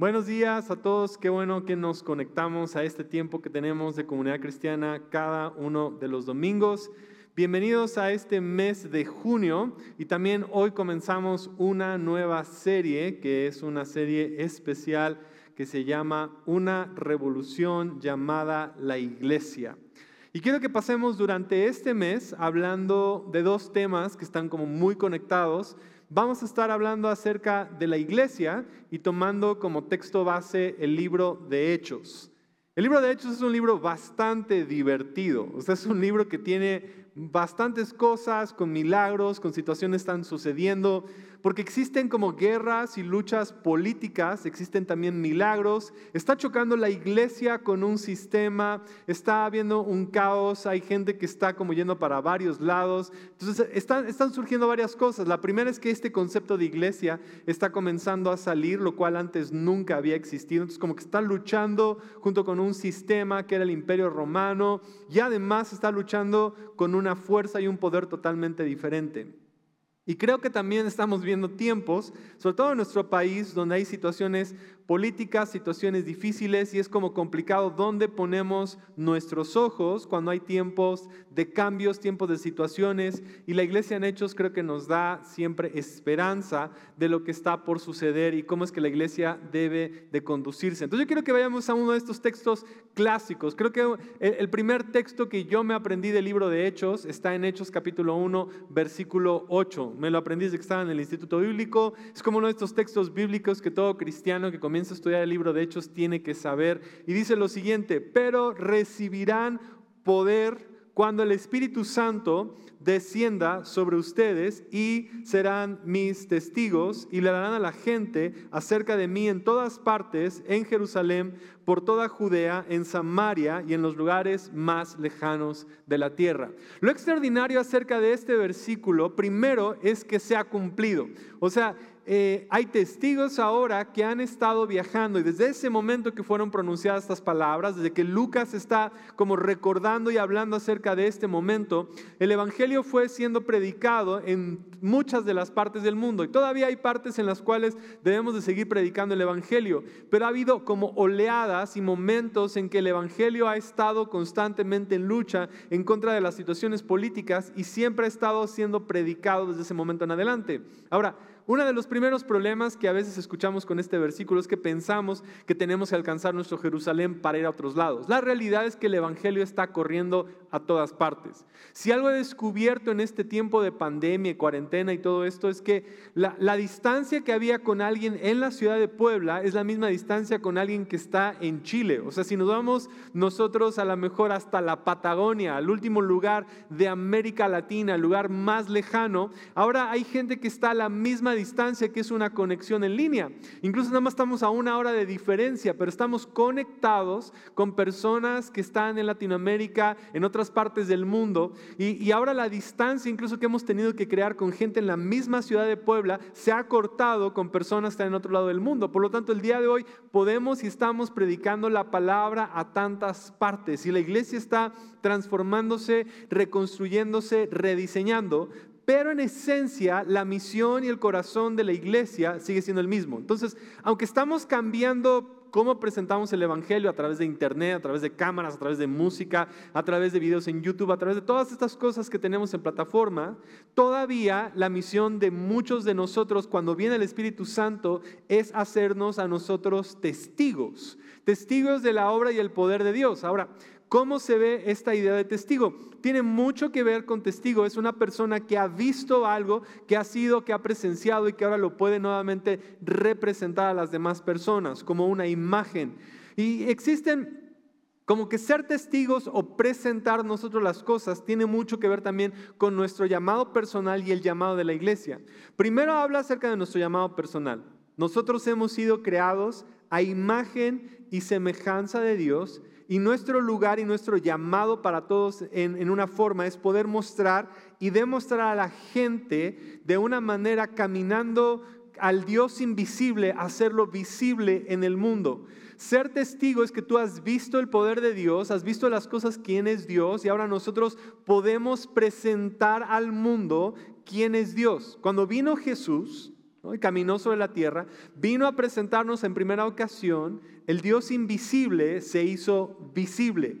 Buenos días a todos, qué bueno que nos conectamos a este tiempo que tenemos de comunidad cristiana cada uno de los domingos. Bienvenidos a este mes de junio y también hoy comenzamos una nueva serie que es una serie especial que se llama Una revolución llamada la iglesia. Y quiero que pasemos durante este mes hablando de dos temas que están como muy conectados vamos a estar hablando acerca de la iglesia y tomando como texto base el libro de Hechos. El libro de Hechos es un libro bastante divertido, o sea, es un libro que tiene bastantes cosas, con milagros, con situaciones están sucediendo, porque existen como guerras y luchas políticas, existen también milagros, está chocando la iglesia con un sistema, está habiendo un caos, hay gente que está como yendo para varios lados, entonces están, surgiendo varias cosas. La primera es que este concepto de iglesia está comenzando a salir, lo cual antes nunca había existido, entonces como que están luchando junto con un sistema que era el imperio romano y además está luchando con una fuerza y un poder totalmente diferente. Y creo que también estamos viendo tiempos, sobre todo en nuestro país, donde hay situaciones políticas, situaciones difíciles y es como complicado dónde ponemos nuestros ojos cuando hay tiempos de cambios, tiempos de situaciones. Y la iglesia en Hechos creo que nos da siempre esperanza de lo que está por suceder y cómo es que la iglesia debe de conducirse. Entonces yo quiero que vayamos a uno de estos textos clásicos. Creo que el primer texto que yo me aprendí del libro de Hechos está en Hechos capítulo 1, versículo 8. Me lo aprendí desde que estaba en el Instituto Bíblico. Es como uno de estos textos bíblicos que todo cristiano que comienza a estudiar el libro de Hechos tiene que saber. Y dice lo siguiente, pero recibirán poder cuando el Espíritu Santo descienda sobre ustedes y serán mis testigos y le darán a la gente acerca de mí en todas partes, en Jerusalén, por toda Judea, en Samaria y en los lugares más lejanos de la tierra. Lo extraordinario acerca de este versículo, primero, es que se ha cumplido. O sea, eh, hay testigos ahora que han estado viajando y desde ese momento que fueron pronunciadas estas palabras, desde que Lucas está como recordando y hablando acerca de este momento, el Evangelio fue siendo predicado en muchas de las partes del mundo y todavía hay partes en las cuales debemos de seguir predicando el Evangelio, pero ha habido como oleadas y momentos en que el Evangelio ha estado constantemente en lucha en contra de las situaciones políticas y siempre ha estado siendo predicado desde ese momento en adelante. Ahora, uno de los primeros problemas que a veces escuchamos con este versículo es que pensamos que tenemos que alcanzar nuestro Jerusalén para ir a otros lados. La realidad es que el Evangelio está corriendo a todas partes. Si algo he descubierto en este tiempo de pandemia, cuarentena y todo esto es que la, la distancia que había con alguien en la ciudad de Puebla es la misma distancia con alguien que está en Chile. O sea, si nos vamos nosotros a lo mejor hasta la Patagonia, al último lugar de América Latina, el lugar más lejano, ahora hay gente que está a la misma distancia que es una conexión en línea. Incluso nada más estamos a una hora de diferencia, pero estamos conectados con personas que están en Latinoamérica, en otras partes del mundo. Y, y ahora la distancia incluso que hemos tenido que crear con gente en la misma ciudad de Puebla se ha cortado con personas que están en otro lado del mundo. Por lo tanto, el día de hoy podemos y estamos predicando la palabra a tantas partes. Y la iglesia está transformándose, reconstruyéndose, rediseñando, pero en esencia la misión y el corazón de la iglesia sigue siendo el mismo. Entonces, aunque estamos cambiando cómo presentamos el Evangelio a través de Internet, a través de cámaras, a través de música, a través de videos en YouTube, a través de todas estas cosas que tenemos en plataforma, todavía la misión de muchos de nosotros cuando viene el Espíritu Santo es hacernos a nosotros testigos, testigos de la obra y el poder de Dios. Ahora, ¿Cómo se ve esta idea de testigo? Tiene mucho que ver con testigo. Es una persona que ha visto algo, que ha sido, que ha presenciado y que ahora lo puede nuevamente representar a las demás personas como una imagen. Y existen como que ser testigos o presentar nosotros las cosas tiene mucho que ver también con nuestro llamado personal y el llamado de la iglesia. Primero habla acerca de nuestro llamado personal. Nosotros hemos sido creados a imagen y semejanza de Dios y nuestro lugar y nuestro llamado para todos en, una forma es poder mostrar y demostrar a la gente de una manera caminando al Dios invisible, hacerlo visible en el mundo. Ser testigo es que tú has visto el poder de Dios, has visto las cosas, quién es Dios, y ahora nosotros podemos presentar al mundo quién es Dios. Cuando vino Jesús, y caminó sobre la tierra, vino a presentarnos en primera ocasión, el Dios invisible se hizo visible.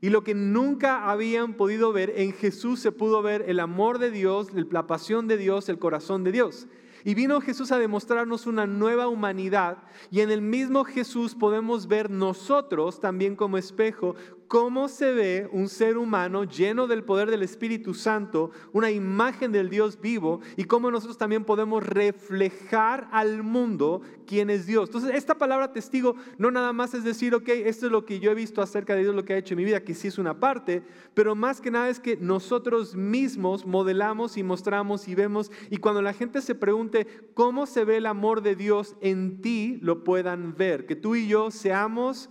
Y lo que nunca habían podido ver, en Jesús se pudo ver el amor de Dios, la pasión de Dios, el corazón de Dios. Y vino Jesús a demostrarnos una nueva humanidad y en el mismo Jesús podemos ver nosotros también como espejo cómo se ve un ser humano lleno del poder del Espíritu Santo, una imagen del Dios vivo, y cómo nosotros también podemos reflejar al mundo quién es Dios. Entonces, esta palabra testigo no nada más es decir, ok, esto es lo que yo he visto acerca de Dios, lo que ha hecho en mi vida, que sí es una parte, pero más que nada es que nosotros mismos modelamos y mostramos y vemos, y cuando la gente se pregunte cómo se ve el amor de Dios en ti, lo puedan ver, que tú y yo seamos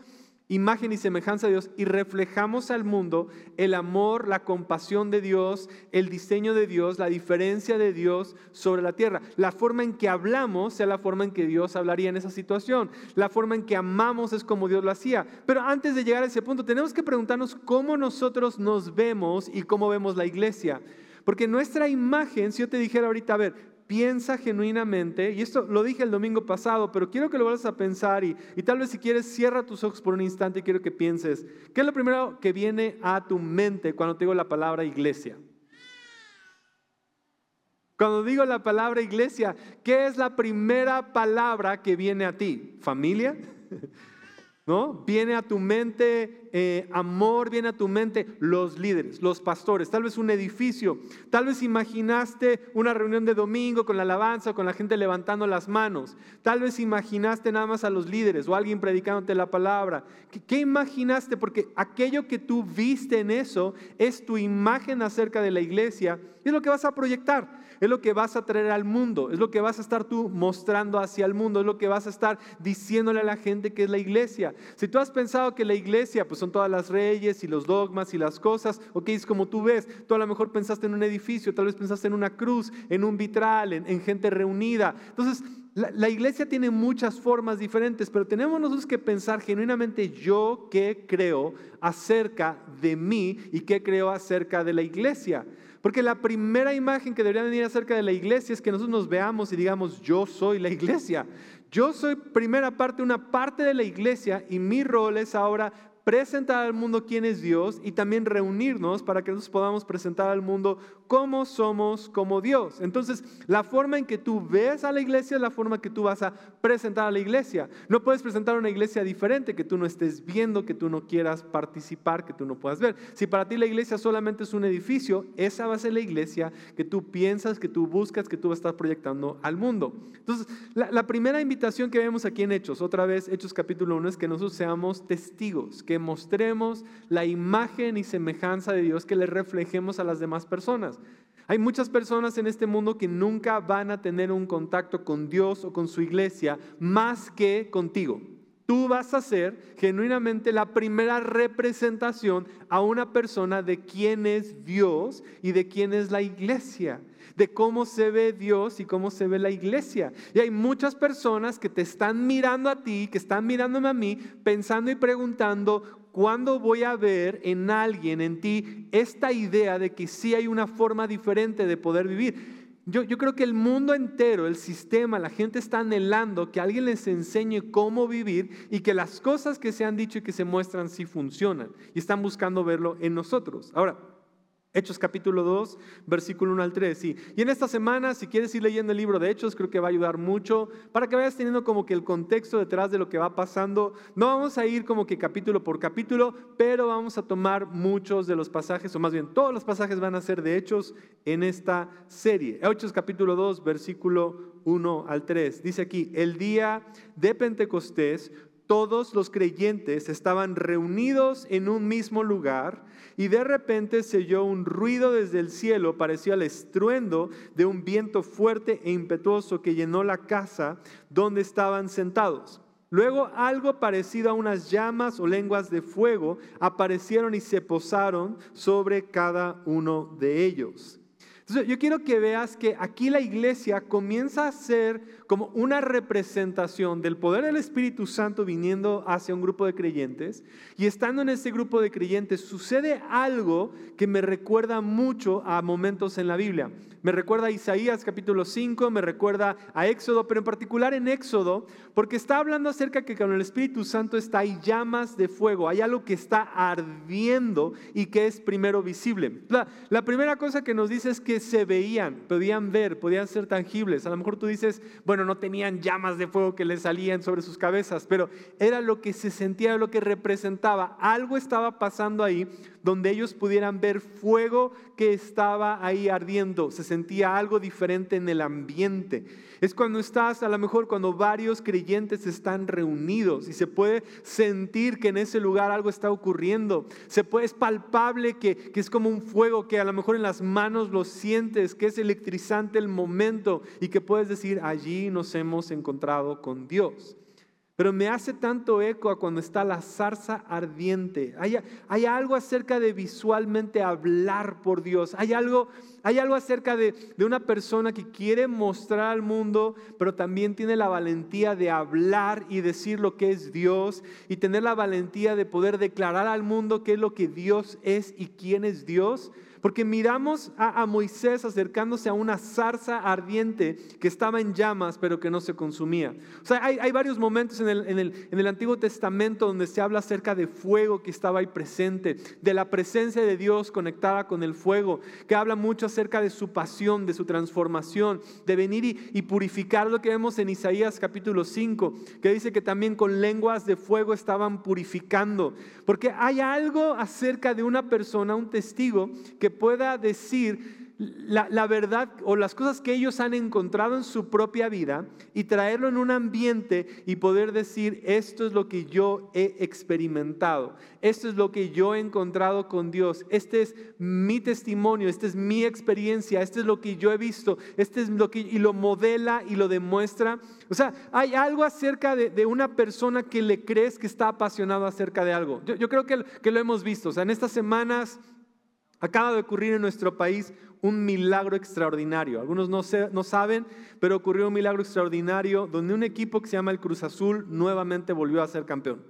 imagen y semejanza de Dios y reflejamos al mundo el amor, la compasión de Dios, el diseño de Dios, la diferencia de Dios sobre la tierra. La forma en que hablamos sea la forma en que Dios hablaría en esa situación. La forma en que amamos es como Dios lo hacía. Pero antes de llegar a ese punto, tenemos que preguntarnos cómo nosotros nos vemos y cómo vemos la iglesia. Porque nuestra imagen, si yo te dijera ahorita, a ver, piensa genuinamente, y esto lo dije el domingo pasado, pero quiero que lo vayas a pensar y, y, tal vez si quieres cierra tus ojos por un instante y quiero que pienses, ¿qué es lo primero que viene a tu mente cuando te digo la palabra iglesia? Cuando digo la palabra iglesia, ¿qué es la primera palabra que viene a ti? ¿Familia? Viene a tu mente eh, amor, viene a tu mente los líderes, los pastores, tal vez un edificio, tal vez imaginaste una reunión de domingo con la alabanza, con la gente levantando las manos, tal vez imaginaste nada más a los líderes o alguien predicándote la palabra. ¿Qué, qué imaginaste? Porque aquello que tú viste en eso es tu imagen acerca de la iglesia y es lo que vas a proyectar es lo que vas a traer al mundo, es lo que vas a estar tú mostrando hacia el mundo, es lo que vas a estar diciéndole a la gente que es la iglesia. Si tú has pensado que la iglesia pues son todas las reyes y los dogmas y las cosas, ok, es como tú ves, tú a lo mejor pensaste en un edificio, tal vez pensaste en una cruz, en un vitral, en, gente reunida. Entonces, la, la, iglesia tiene muchas formas diferentes, pero tenemos nosotros que pensar genuinamente yo qué creo acerca de mí y qué creo acerca de la iglesia. Porque la primera imagen que debería venir acerca de la iglesia es que nosotros nos veamos y digamos, yo soy la iglesia. Yo soy primera parte, una parte de la iglesia y mi rol es ahora presentar al mundo quién es Dios y también reunirnos para que nosotros podamos presentar al mundo cómo somos como Dios. Entonces, la forma en que tú ves a la iglesia es la forma que tú vas a presentar a la iglesia. No puedes presentar una iglesia diferente que tú no estés viendo, que tú no quieras participar, que tú no puedas ver. Si para ti la iglesia solamente es un edificio, esa va a ser la iglesia que tú piensas, que tú buscas, que tú vas a estar proyectando al mundo. Entonces, la, la primera invitación que vemos aquí en Hechos, otra vez Hechos capítulo 1, es que nosotros seamos testigos, mostremos la imagen y semejanza de Dios, que le reflejemos a las demás personas. Hay muchas personas en este mundo que nunca van a tener un contacto con Dios o con su iglesia más que contigo. Tú vas a ser genuinamente la primera representación a una persona de quién es Dios y de quién es la iglesia de cómo se ve Dios y cómo se ve la iglesia. Y hay muchas personas que te están mirando a ti, que están mirándome a mí, pensando y preguntando, ¿cuándo voy a ver en alguien, en ti, esta idea de que sí hay una forma diferente de poder vivir? Yo, yo, creo que el mundo entero, el sistema, la gente está anhelando que alguien les enseñe cómo vivir y que las cosas que se han dicho y que se muestran sí funcionan. Y están buscando verlo en nosotros. Ahora, Hechos capítulo 2, versículo 1 al 3. Y, en esta semana, si quieres ir leyendo el libro de Hechos, creo que va a ayudar mucho para que vayas teniendo como que el contexto detrás de lo que va pasando. No vamos a ir como que capítulo por capítulo, pero vamos a tomar muchos de los pasajes, o más bien todos los pasajes van a ser de Hechos en esta serie. Hechos capítulo 2, versículo 1 al 3. Dice aquí, el día de Pentecostés, todos los creyentes estaban reunidos en un mismo lugar y de repente se oyó un ruido desde el cielo, parecía el estruendo de un viento fuerte e impetuoso que llenó la casa donde estaban sentados. Luego algo parecido a unas llamas o lenguas de fuego aparecieron y se posaron sobre cada uno de ellos. Yo quiero que veas que aquí la iglesia comienza a ser como una representación del poder del Espíritu Santo viniendo hacia un grupo de creyentes. Y estando en ese grupo de creyentes sucede algo que me recuerda mucho a momentos en la Biblia. Me recuerda a Isaías capítulo 5, me recuerda a Éxodo, pero en particular en Éxodo, porque está hablando acerca que con el Espíritu Santo está hay llamas de fuego, hay algo que está ardiendo y que es primero visible. La, la primera cosa que nos dice es que se veían, podían ver, podían ser tangibles. A lo mejor tú dices, bueno, no tenían llamas de fuego que les salían sobre sus cabezas, pero era lo que se sentía, lo que representaba. Algo estaba pasando ahí donde ellos pudieran ver fuego que estaba ahí ardiendo. Se sentía algo diferente en el ambiente. Es cuando estás, a lo mejor cuando varios creyentes están reunidos y se puede sentir que en ese lugar algo está ocurriendo. Se puede, es palpable que, que es como un fuego que a lo mejor en las manos lo sientes, que es electrizante el momento y que puedes decir, allí nos hemos encontrado con Dios. Pero me hace tanto eco a cuando está la zarza ardiente. Hay, hay, algo acerca de visualmente hablar por Dios. Hay algo, hay algo acerca de, de una persona que quiere mostrar al mundo, pero también tiene la valentía de hablar y decir lo que es Dios y tener la valentía de poder declarar al mundo qué es lo que Dios es y quién es Dios. Porque miramos a, Moisés acercándose a una zarza ardiente que estaba en llamas, pero que no se consumía. O sea, hay, varios momentos en el, Antiguo Testamento donde se habla acerca de fuego que estaba ahí presente, de la presencia de Dios conectada con el fuego, que habla mucho acerca de su pasión, de su transformación, de venir y, y purificar lo que vemos en Isaías capítulo 5, que dice que también con lenguas de fuego estaban purificando. Porque hay algo acerca de una persona, un testigo, que pueda decir la, verdad o las cosas que ellos han encontrado en su propia vida y traerlo en un ambiente y poder decir, esto es lo que yo he experimentado, esto es lo que yo he encontrado con Dios, este es mi testimonio, esta es mi experiencia, este es lo que yo he visto, este es lo que, y lo modela y lo demuestra. O sea, hay algo acerca de, una persona que le crees que está apasionado acerca de algo. Yo, creo que, que lo hemos visto, o sea, en estas semanas Acaba de ocurrir en nuestro país un milagro extraordinario. Algunos no, saben, pero ocurrió un milagro extraordinario donde un equipo que se llama el Cruz Azul nuevamente volvió a ser campeón.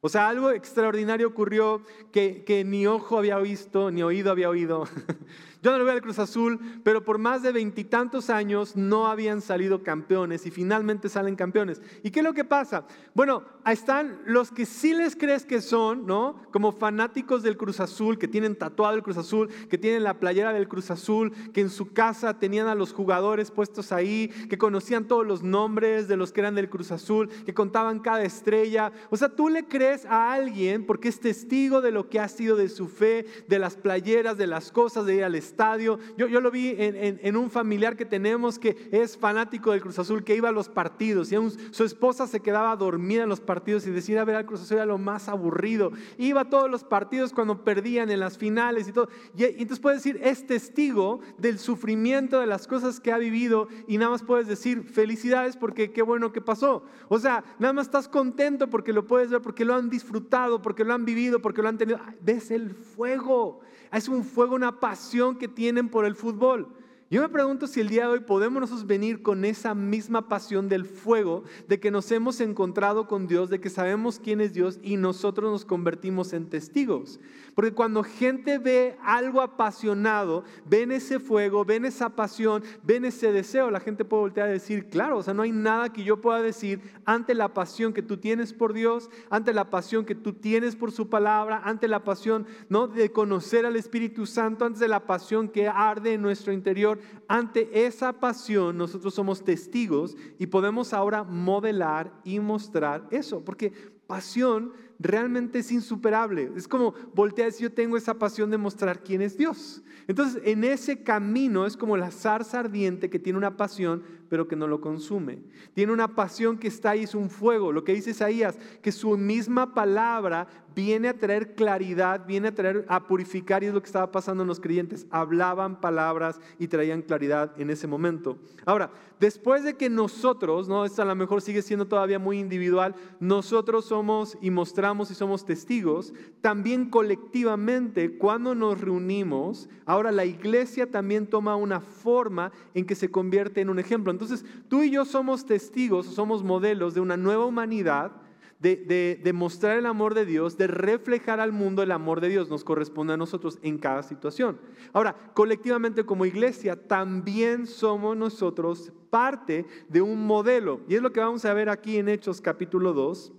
O sea, algo extraordinario ocurrió que, que ni ojo había visto, ni oído había oído. Yo no lo veo al Cruz Azul, pero por más de veintitantos años no habían salido campeones y finalmente salen campeones. ¿Y qué es lo que pasa? Bueno, están los que sí les crees que son, ¿no? Como fanáticos del Cruz Azul, que tienen tatuado el Cruz Azul, que tienen la playera del Cruz Azul, que en su casa tenían a los jugadores puestos ahí, que conocían todos los nombres de los que eran del Cruz Azul, que contaban cada estrella. O sea, tú le crees a alguien porque es testigo de lo que ha sido de su fe, de las playeras, de las cosas, de ir al estadio. Yo, yo lo vi en, un familiar que tenemos que es fanático del Cruz Azul, que iba a los partidos. Y su esposa se quedaba dormida en los partidos y decía, ver al Cruz Azul era lo más aburrido. Iba a todos los partidos cuando perdían en las finales y todo. Y, y entonces puedes decir, es testigo del sufrimiento, de las cosas que ha vivido. Y nada más puedes decir, felicidades porque qué bueno que pasó. O sea, nada más estás contento porque lo puedes ver, porque lo han disfrutado, porque lo han vivido, porque lo han tenido. Ves el fuego. Es un fuego, una pasión que tienen por el fútbol. Yo me pregunto si el día de hoy podemos nosotros venir con esa misma pasión del fuego, de que nos hemos encontrado con Dios, de que sabemos quién es Dios y nosotros nos convertimos en testigos. Porque cuando gente ve algo apasionado, ven ese fuego, ven esa pasión, ven ese deseo, la gente puede voltear a decir, claro, o sea, no hay nada que yo pueda decir ante la pasión que tú tienes por Dios, ante la pasión que tú tienes por su palabra, ante la pasión, ¿no? de conocer al Espíritu Santo, antes de la pasión que arde en nuestro interior ante esa pasión nosotros somos testigos y podemos ahora modelar y mostrar eso, porque pasión realmente es insuperable. Es como voltear si yo tengo esa pasión de mostrar quién es Dios. Entonces, en ese camino es como la zarza ardiente que tiene una pasión, pero que no lo consume. Tiene una pasión que está ahí, es un fuego. Lo que dice Isaías, que su misma palabra viene a traer claridad, viene a traer, a purificar, y es lo que estaba pasando en los creyentes. Hablaban palabras y traían claridad en ese momento. Ahora, después de que nosotros, ¿no? Esto a lo mejor sigue siendo todavía muy individual, nosotros somos y mostramos y somos testigos, también colectivamente, cuando nos reunimos, ahora la iglesia también toma una forma en que se convierte en un ejemplo. Entonces, tú y yo somos testigos, somos modelos de una nueva humanidad de, mostrar el amor de Dios, de reflejar al mundo el amor de Dios, nos corresponde a nosotros en cada situación. Ahora, colectivamente como iglesia, también somos nosotros parte de un modelo. Y es lo que vamos a ver aquí en Hechos capítulo 2,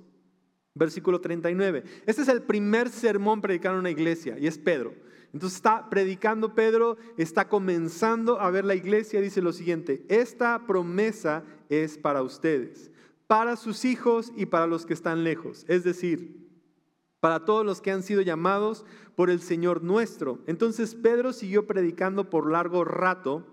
versículo 39. Este es el primer sermón predicado en una iglesia y es Pedro. Entonces está predicando Pedro, está comenzando a ver la iglesia, dice lo siguiente, esta promesa es para ustedes para sus hijos y para los que están lejos, es decir, para todos los que han sido llamados por el Señor nuestro. Entonces Pedro siguió predicando por largo rato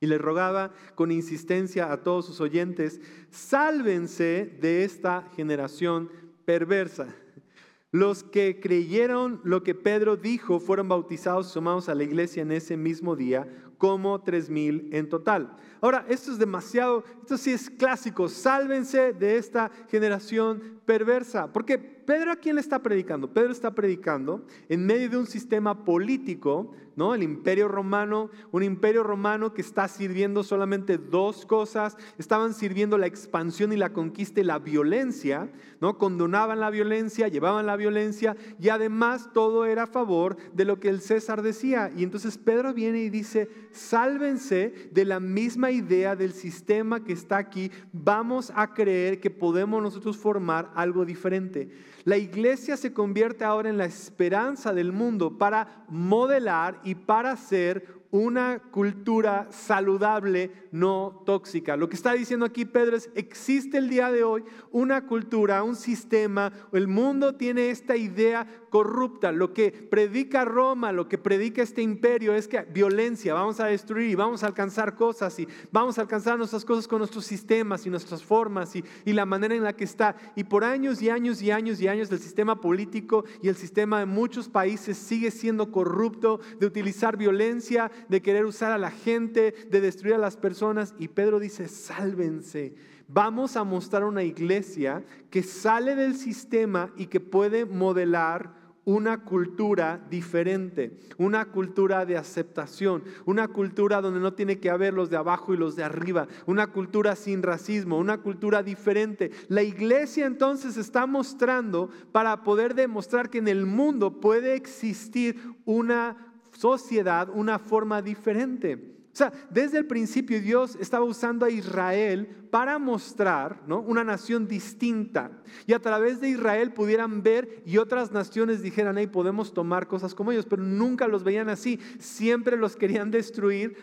y le rogaba con insistencia a todos sus oyentes, sálvense de esta generación perversa. Los que creyeron lo que Pedro dijo fueron bautizados sumados a la iglesia en ese mismo día, como tres mil en total. Ahora, esto es demasiado, esto sí es clásico, sálvense de esta generación perversa, porque Pedro a quién le está predicando? Pedro está predicando en medio de un sistema político, ¿no? El imperio romano, un imperio romano que está sirviendo solamente dos cosas, estaban sirviendo la expansión y la conquista y la violencia, ¿no? Condonaban la violencia, llevaban la violencia y además todo era a favor de lo que el César decía. Y entonces Pedro viene y dice, sálvense de la misma idea del sistema que está aquí, vamos a creer que podemos nosotros formar algo diferente. La iglesia se convierte ahora en la esperanza del mundo para modelar y para ser una cultura saludable, no tóxica. Lo que está diciendo aquí Pedro es, existe el día de hoy una cultura, un sistema, el mundo tiene esta idea corrupta. Lo que predica Roma, lo que predica este imperio es que violencia, vamos a destruir y vamos a alcanzar cosas y vamos a alcanzar nuestras cosas con nuestros sistemas y nuestras formas y, y la manera en la que está. Y por años y años y años y años el sistema político y el sistema de muchos países sigue siendo corrupto, de utilizar violencia, de querer usar a la gente, de destruir a las personas. Y Pedro dice, sálvense. Vamos a mostrar una iglesia que sale del sistema y que puede modelar una cultura diferente, una cultura de aceptación, una cultura donde no tiene que haber los de abajo y los de arriba, una cultura sin racismo, una cultura diferente. La iglesia entonces está mostrando para poder demostrar que en el mundo puede existir una sociedad una forma diferente. O sea, desde el principio Dios estaba usando a Israel para mostrar ¿no? una nación distinta. Y a través de Israel pudieran ver y otras naciones dijeran, hey, podemos tomar cosas como ellos, pero nunca los veían así. Siempre los querían destruir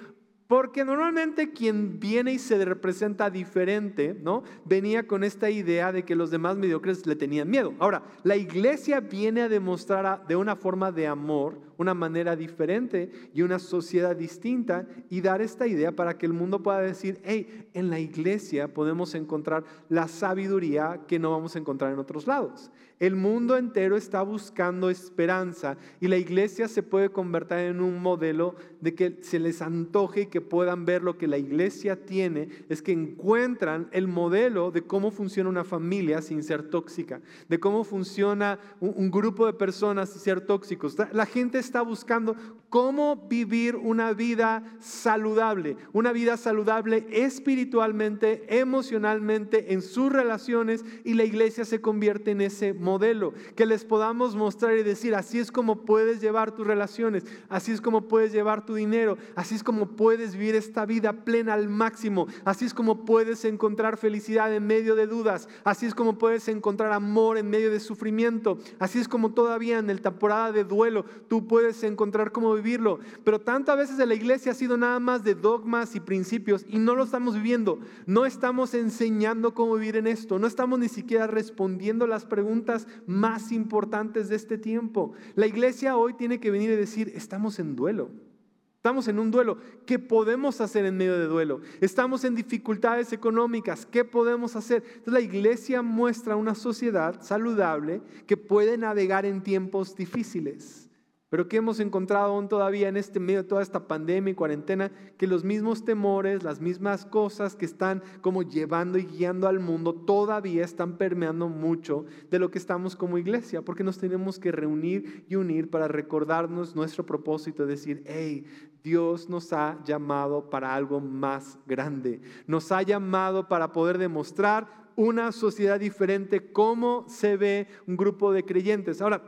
porque normalmente quien viene y se representa diferente, ¿no? Venía con esta idea de que los demás mediocres le tenían miedo. Ahora, la iglesia viene a demostrar de una forma de amor, una manera diferente y una sociedad distinta y dar esta idea para que el mundo pueda decir, hey, en la iglesia podemos encontrar la sabiduría que no vamos a encontrar en otros lados. El mundo entero está buscando esperanza y la iglesia se puede convertir en un modelo de que se les antoje y que puedan ver lo que la iglesia tiene, es que encuentran el modelo de cómo funciona una familia sin ser tóxica, de cómo funciona un, grupo de personas sin ser tóxicos. La gente está buscando cómo vivir una vida saludable, una vida saludable espiritualmente, emocionalmente, en sus relaciones y la iglesia se convierte en ese modelo. Que les podamos mostrar y decir, así es como puedes llevar tus relaciones, así es como puedes llevar tu dinero, así es como puedes vivir esta vida plena al máximo, así es como puedes encontrar felicidad en medio de dudas, así es como puedes encontrar amor en medio de sufrimiento, así es como todavía en el temporada de duelo tú puedes encontrar cómo vivirlo. Pero tantas veces de la iglesia ha sido nada más de dogmas y principios y no lo estamos viviendo, no estamos enseñando cómo vivir en esto, no estamos ni siquiera respondiendo las preguntas más importantes de este tiempo. La iglesia hoy tiene que venir y decir, estamos en duelo. Estamos en un duelo. ¿Qué podemos hacer en medio de duelo? Estamos en dificultades económicas. ¿Qué podemos hacer? Entonces la iglesia muestra una sociedad saludable que puede navegar en tiempos difíciles. Pero que hemos encontrado aún todavía en este medio de toda esta pandemia y cuarentena, que los mismos temores, las mismas cosas que están como llevando y guiando al mundo, todavía están permeando mucho de lo que estamos como iglesia, porque nos tenemos que reunir y unir para recordarnos nuestro propósito, decir, hey, Dios nos ha llamado para algo más grande, nos ha llamado para poder demostrar una sociedad diferente, cómo se ve un grupo de creyentes. Ahora,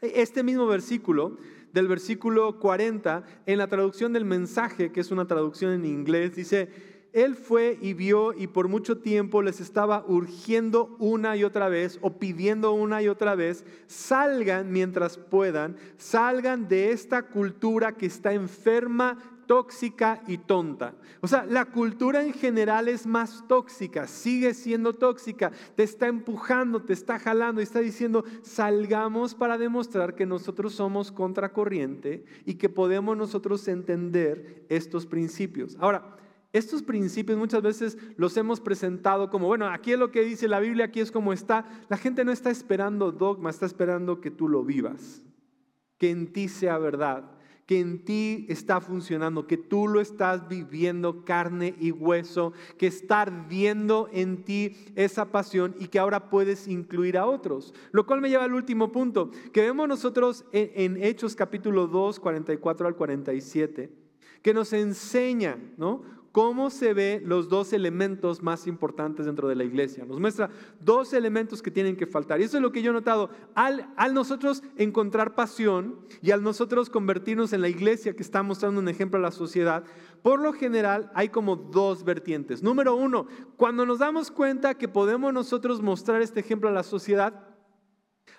este mismo versículo, del versículo 40, en la traducción del mensaje, que es una traducción en inglés, dice, él fue y vio y por mucho tiempo les estaba urgiendo una y otra vez o pidiendo una y otra vez, salgan mientras puedan, salgan de esta cultura que está enferma, tóxica y tonta. O sea, la cultura en general es más tóxica, sigue siendo tóxica, te está empujando, te está jalando y está diciendo, salgamos para demostrar que nosotros somos contracorriente y que podemos nosotros entender estos principios. Ahora, estos principios muchas veces los hemos presentado como, bueno, aquí es lo que dice la Biblia, aquí es como está. La gente no está esperando dogma, está esperando que tú lo vivas, que en ti sea verdad que en ti está funcionando, que tú lo estás viviendo carne y hueso, que está ardiendo en ti esa pasión y que ahora puedes incluir a otros. Lo cual me lleva al último punto, que vemos nosotros en, en Hechos capítulo 2, 44 al 47, que nos enseña, ¿no? Cómo se ve los dos elementos más importantes dentro de la iglesia. Nos muestra dos elementos que tienen que faltar. Y eso es lo que yo he notado. Al, al, nosotros encontrar pasión y al nosotros convertirnos en la iglesia que está mostrando un ejemplo a la sociedad, por lo general hay como dos vertientes. Número uno, cuando nos damos cuenta que podemos nosotros mostrar este ejemplo a la sociedad,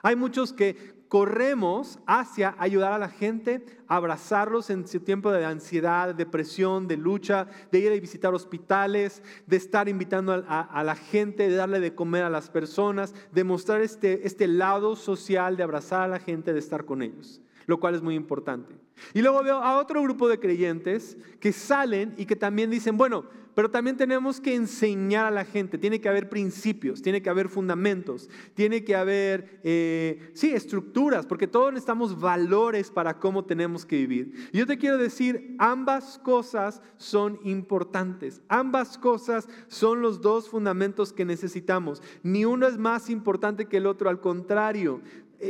hay muchos que corremos hacia ayudar a la gente, abrazarlos en su tiempo de ansiedad, depresión, de lucha, de ir a visitar hospitales, de estar invitando a, la gente, de darle de comer a las personas, de mostrar este, este lado social, de abrazar a la gente, de estar con ellos, lo cual es muy importante. Y luego veo a otro grupo de creyentes que salen y que también dicen, bueno, pero también tenemos que enseñar a la gente, tiene que haber principios, tiene que haber fundamentos, tiene que haber, eh, sí, estructuras, porque todos necesitamos valores para cómo tenemos que vivir. Y yo te quiero decir, ambas cosas son importantes, ambas cosas son los dos fundamentos que necesitamos. Ni uno es más importante que el otro, al contrario,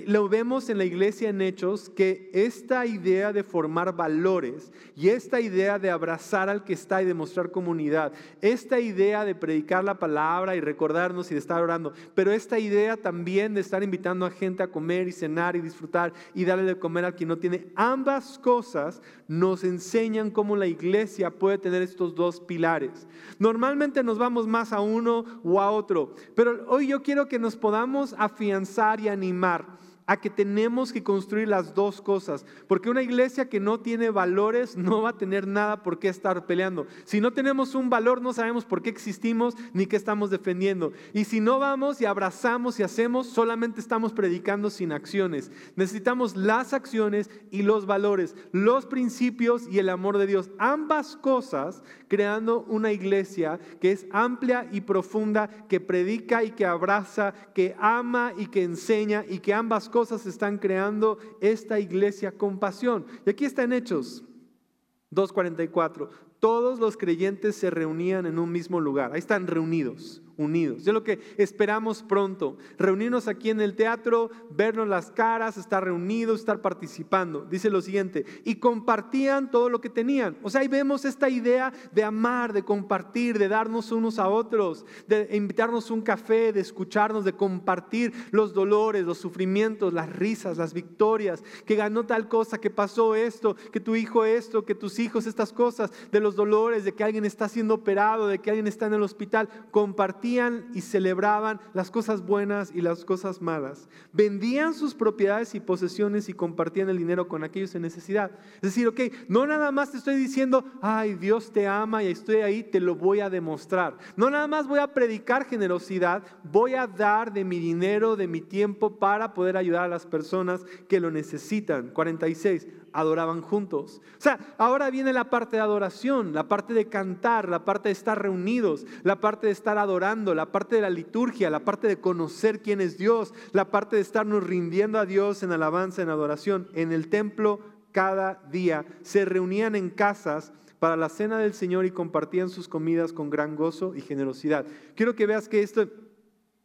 lo vemos en la iglesia en Hechos que esta idea de formar valores y esta idea de abrazar al que está y demostrar comunidad, esta idea de predicar la palabra y recordarnos y de estar orando, pero esta idea también de estar invitando a gente a comer y cenar y disfrutar y darle de comer al quien no tiene, ambas cosas nos enseñan cómo la iglesia puede tener estos dos pilares. Normalmente nos vamos más a uno o a otro, pero hoy yo quiero que nos podamos afianzar y animar a que tenemos que construir las dos cosas, porque una iglesia que no tiene valores no va a tener nada por qué estar peleando. Si no tenemos un valor, no sabemos por qué existimos ni qué estamos defendiendo. Y si no vamos y abrazamos y hacemos, solamente estamos predicando sin acciones. Necesitamos las acciones y los valores, los principios y el amor de Dios. Ambas cosas creando una iglesia que es amplia y profunda, que predica y que abraza, que ama y que enseña y que ambas cosas están creando esta iglesia con pasión. Y aquí está en Hechos 2.44. Todos los creyentes se reunían en un mismo lugar. Ahí están reunidos unidos. Es lo que esperamos pronto. Reunirnos aquí en el teatro, vernos las caras, estar reunidos, estar participando. Dice lo siguiente, y compartían todo lo que tenían. O sea, ahí vemos esta idea de amar, de compartir, de darnos unos a otros, de invitarnos un café, de escucharnos, de compartir los dolores, los sufrimientos, las risas, las victorias, que ganó tal cosa, que pasó esto, que tu hijo esto, que tus hijos estas cosas, de los dolores, de que alguien está siendo operado, de que alguien está en el hospital. Compartir y celebraban las cosas buenas y las cosas malas. Vendían sus propiedades y posesiones y compartían el dinero con aquellos en necesidad. Es decir, ok, no nada más te estoy diciendo, ay, Dios te ama y estoy ahí, te lo voy a demostrar. No nada más voy a predicar generosidad, voy a dar de mi dinero, de mi tiempo para poder ayudar a las personas que lo necesitan. 46. Adoraban juntos. O sea, ahora viene la parte de adoración, la parte de cantar, la parte de estar reunidos, la parte de estar adorando, la parte de la liturgia, la parte de conocer quién es Dios, la parte de estarnos rindiendo a Dios en alabanza, en adoración. En el templo cada día se reunían en casas para la cena del Señor y compartían sus comidas con gran gozo y generosidad. Quiero que veas que esto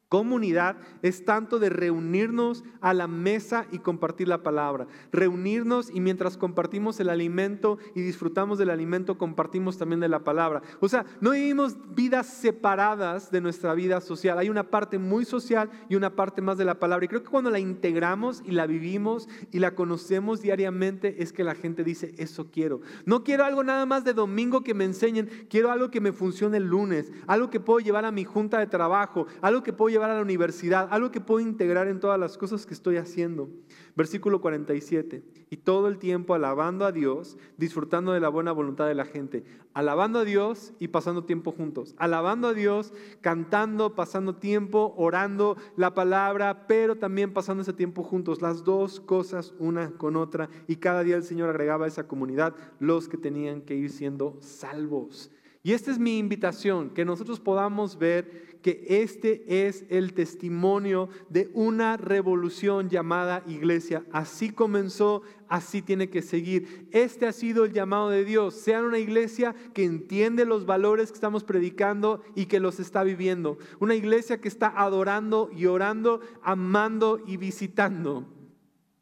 Comunidad es tanto de reunirnos a la mesa y compartir la palabra. Reunirnos y mientras compartimos el alimento y disfrutamos del alimento, compartimos también de la palabra. O sea, no vivimos vidas separadas de nuestra vida social. Hay una parte muy social y una parte más de la palabra. Y creo que cuando la integramos y la vivimos y la conocemos diariamente es que la gente dice, eso quiero. No quiero algo nada más de domingo que me enseñen, quiero algo que me funcione el lunes, algo que puedo llevar a mi junta de trabajo, algo que puedo llevar a la universidad, algo que puedo integrar en todas las cosas que estoy haciendo. Versículo 47. Y todo el tiempo alabando a Dios, disfrutando de la buena voluntad de la gente. Alabando a Dios y pasando tiempo juntos. Alabando a Dios, cantando, pasando tiempo, orando la palabra, pero también pasando ese tiempo juntos. Las dos cosas una con otra. Y cada día el Señor agregaba a esa comunidad los que tenían que ir siendo salvos. Y esta es mi invitación, que nosotros podamos ver que este es el testimonio de una revolución llamada iglesia. Así comenzó, así tiene que seguir. Este ha sido el llamado de Dios. Sean una iglesia que entiende los valores que estamos predicando y que los está viviendo. Una iglesia que está adorando y orando, amando y visitando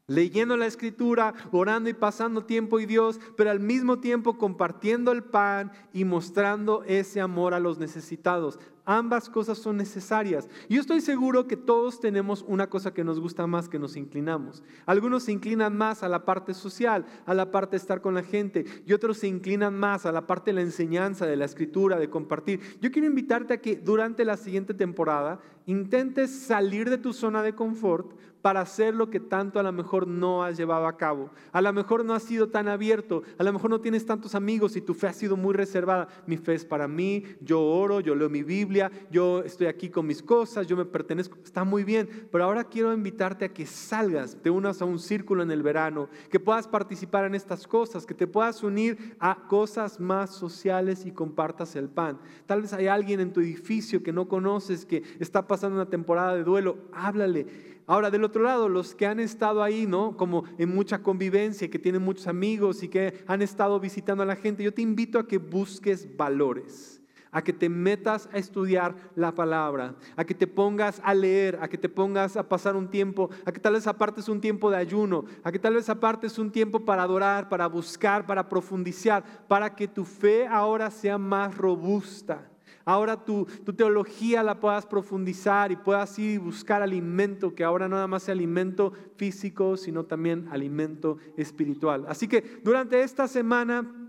leyendo la escritura, orando y pasando tiempo y Dios, pero al mismo tiempo compartiendo el pan y mostrando ese amor a los necesitados. Ambas cosas son necesarias. Yo estoy seguro que todos tenemos una cosa que nos gusta más, que nos inclinamos. Algunos se inclinan más a la parte social, a la parte de estar con la gente, y otros se inclinan más a la parte de la enseñanza, de la escritura, de compartir. Yo quiero invitarte a que durante la siguiente temporada intentes salir de tu zona de confort para hacer lo que tanto a lo mejor no has llevado a cabo. A lo mejor no has sido tan abierto, a lo mejor no tienes tantos amigos y tu fe ha sido muy reservada. Mi fe es para mí, yo oro, yo leo mi Biblia, yo estoy aquí con mis cosas, yo me pertenezco, está muy bien, pero ahora quiero invitarte a que salgas, te unas a un círculo en el verano, que puedas participar en estas cosas, que te puedas unir a cosas más sociales y compartas el pan. Tal vez hay alguien en tu edificio que no conoces, que está pasando una temporada de duelo, háblale Ahora, del otro lado, los que han estado ahí, ¿no? Como en mucha convivencia, que tienen muchos amigos y que han estado visitando a la gente, yo te invito a que busques valores, a que te metas a estudiar la palabra, a que te pongas a leer, a que te pongas a pasar un tiempo, a que tal vez apartes un tiempo de ayuno, a que tal vez apartes un tiempo para adorar, para buscar, para profundizar, para que tu fe ahora sea más robusta ahora tu, teología la puedas profundizar y puedas ir y buscar alimento, que ahora no nada más sea alimento físico, sino también alimento espiritual. Así que durante esta semana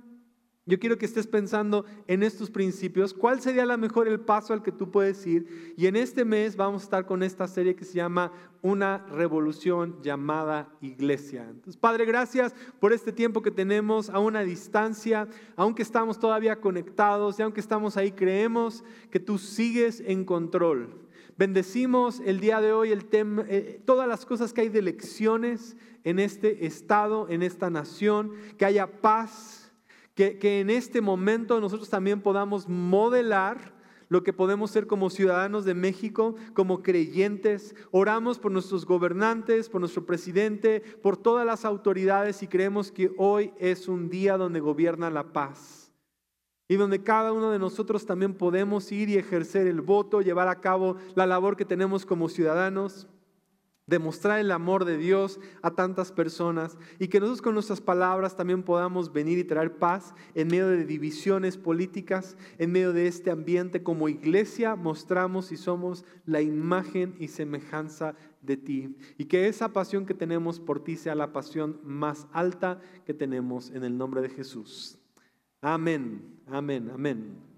yo quiero que estés pensando en estos principios, cuál sería la mejor el paso al que tú puedes ir. Y en este mes vamos a estar con esta serie que se llama Una revolución llamada iglesia. Entonces, Padre, gracias por este tiempo que tenemos a una distancia, aunque estamos todavía conectados y aunque estamos ahí, creemos que tú sigues en control. Bendecimos el día de hoy el tema, eh, todas las cosas que hay de lecciones en este estado, en esta nación, que haya paz que, en este momento nosotros también podamos modelar lo que podemos ser como ciudadanos de México, como creyentes. Oramos por nuestros gobernantes, por nuestro presidente, por todas las autoridades y creemos que hoy es un día donde gobierna la paz. Y donde cada uno de nosotros también podemos ir y ejercer el voto, llevar a cabo la labor que tenemos como ciudadanos demostrar el amor de Dios a tantas personas y que nosotros con nuestras palabras también podamos venir y traer paz en medio de divisiones políticas, en medio de este ambiente como iglesia mostramos y somos la imagen y semejanza de ti y que esa pasión que tenemos por ti sea la pasión más alta que tenemos en el nombre de Jesús. Amén, amén, amén.